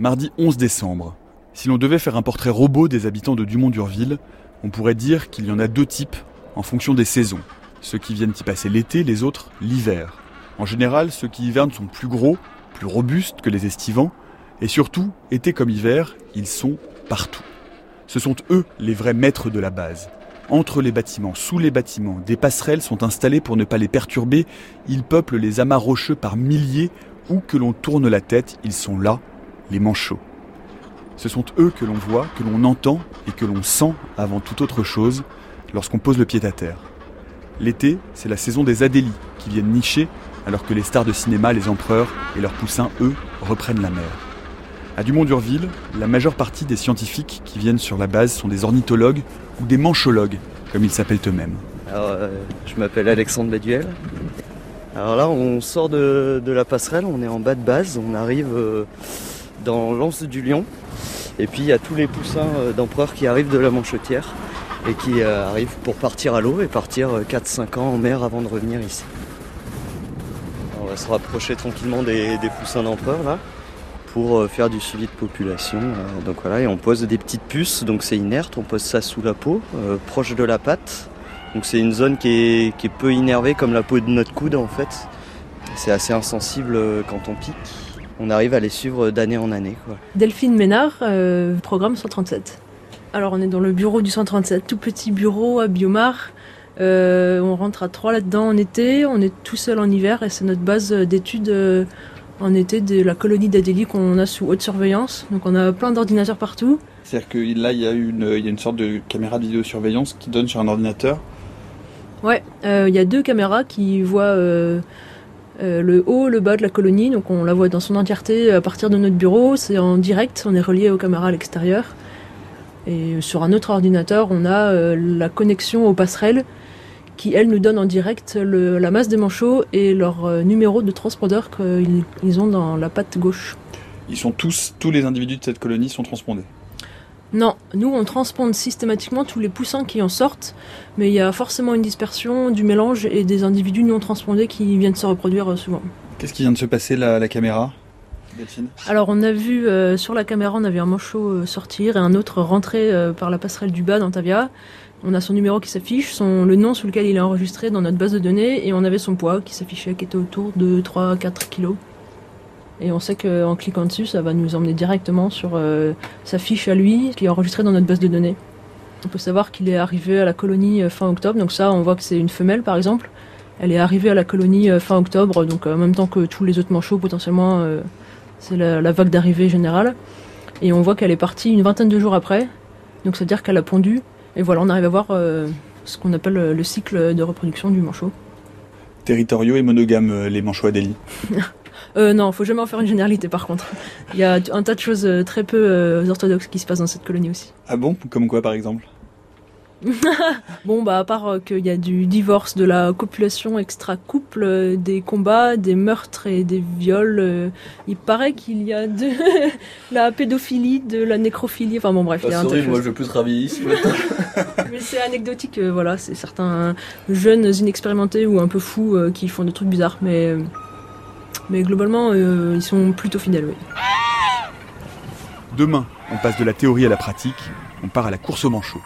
Mardi 11 décembre. Si l'on devait faire un portrait robot des habitants de Dumont-Durville, on pourrait dire qu'il y en a deux types en fonction des saisons. Ceux qui viennent y passer l'été, les autres l'hiver. En général, ceux qui hivernent sont plus gros, plus robustes que les estivants, et surtout, été comme hiver, ils sont partout. Ce sont eux les vrais maîtres de la base. Entre les bâtiments, sous les bâtiments, des passerelles sont installées pour ne pas les perturber. Ils peuplent les amas rocheux par milliers. Où que l'on tourne la tête, ils sont là, les manchots. Ce sont eux que l'on voit, que l'on entend et que l'on sent avant toute autre chose lorsqu'on pose le pied à terre. L'été, c'est la saison des adélies qui viennent nicher alors que les stars de cinéma, les empereurs et leurs poussins, eux, reprennent la mer. À Dumont-Durville, la majeure partie des scientifiques qui viennent sur la base sont des ornithologues ou des manchologues, comme ils s'appellent eux-mêmes. Alors, euh, je m'appelle Alexandre Baduel. Alors là, on sort de, la passerelle, on est en bas de base, on arrive euh, dans l'anse du Lion. Et puis il y a tous les poussins euh, d'empereurs qui arrivent de la Manchetière et qui arrivent pour partir à l'eau et partir 4-5 ans en mer avant de revenir ici. on va se rapprocher tranquillement des, poussins d'empereurs là pour euh, faire du suivi de population. Euh, donc voilà, et on pose des petites puces, donc c'est inerte, on pose ça sous la peau, euh, proche de la patte. Donc c'est une zone qui est, peu innervée comme la peau de notre coude en fait. C'est assez insensible quand on pique. On arrive à les suivre d'année en année. Delphine Ménard, programme 137. Alors on est dans le bureau du 137, tout petit bureau à Biomar. on rentre à trois là-dedans en été, on est tout seul en hiver et c'est notre base d'études en été de la colonie d'Adélie qu'on a sous haute surveillance. Donc on a plein d'ordinateurs partout. C'est-à-dire que là, il y, a une, il y a une sorte de caméra de vidéosurveillance qui donne sur un ordinateur Ouais, euh, il y a deux caméras qui voient euh, euh, le haut, le bas de la colonie. Donc on la voit dans son entièreté à partir de notre bureau. C'est en direct, on est relié aux caméras à l'extérieur. Et sur un autre ordinateur, on a la connexion aux passerelles qui, elles, nous donnent en direct la masse des manchots et leur euh, numéro de transpondeur qu'ils ont dans la patte gauche. Ils sont tous, tous les individus de cette colonie sont transpondés non, nous on transponde systématiquement tous les poussins qui en sortent, mais il y a forcément une dispersion du mélange et des individus non transpondés qui viennent se reproduire euh, souvent. Qu'est-ce qui vient de se passer la, la caméra alors on a vu euh, sur la caméra, on a vu un manchot sortir et un autre rentrer par la passerelle du bas d'Antavia. On a son numéro qui s'affiche, son, le nom sous lequel il est enregistré dans notre base de données, et on avait son poids qui s'affichait, qui était autour de 3-4 kilos. Et on sait qu'en cliquant dessus, ça va nous emmener directement sur euh, sa fiche à lui, qui est enregistrée dans notre base de données. On peut savoir qu'il est arrivé à la colonie euh, fin octobre, donc ça, on voit que c'est une femelle par exemple. Elle est arrivée à la colonie euh, fin octobre, donc en même temps que tous les autres manchots, potentiellement, c'est la, la, vague d'arrivée générale. Et on voit qu'elle est partie une vingtaine de jours après, donc ça veut dire qu'elle a pondu et voilà, on arrive à voir euh, ce qu'on appelle le cycle de reproduction du manchot. Territoriaux et monogames, les manchots Adélie euh, Non, faut jamais en faire une généralité par contre. Il y a un tas de choses très peu orthodoxes qui se passent dans cette colonie aussi. Ah bon? Comme quoi par exemple? Bon, bah, à part euh, qu'il y a du divorce, de la copulation extra-couple, euh, des combats, des meurtres et des viols, euh, il paraît qu'il y a de la pédophilie, de la nécrophilie, enfin bon, bref. il y a sorry, moi je veux plus travailler ici Mais c'est anecdotique, voilà, c'est certains jeunes inexpérimentés ou un peu fous qui font des trucs bizarres, mais, mais globalement, ils sont plutôt fidèles. Demain, on passe de la théorie à la pratique, on part à la course au manchot.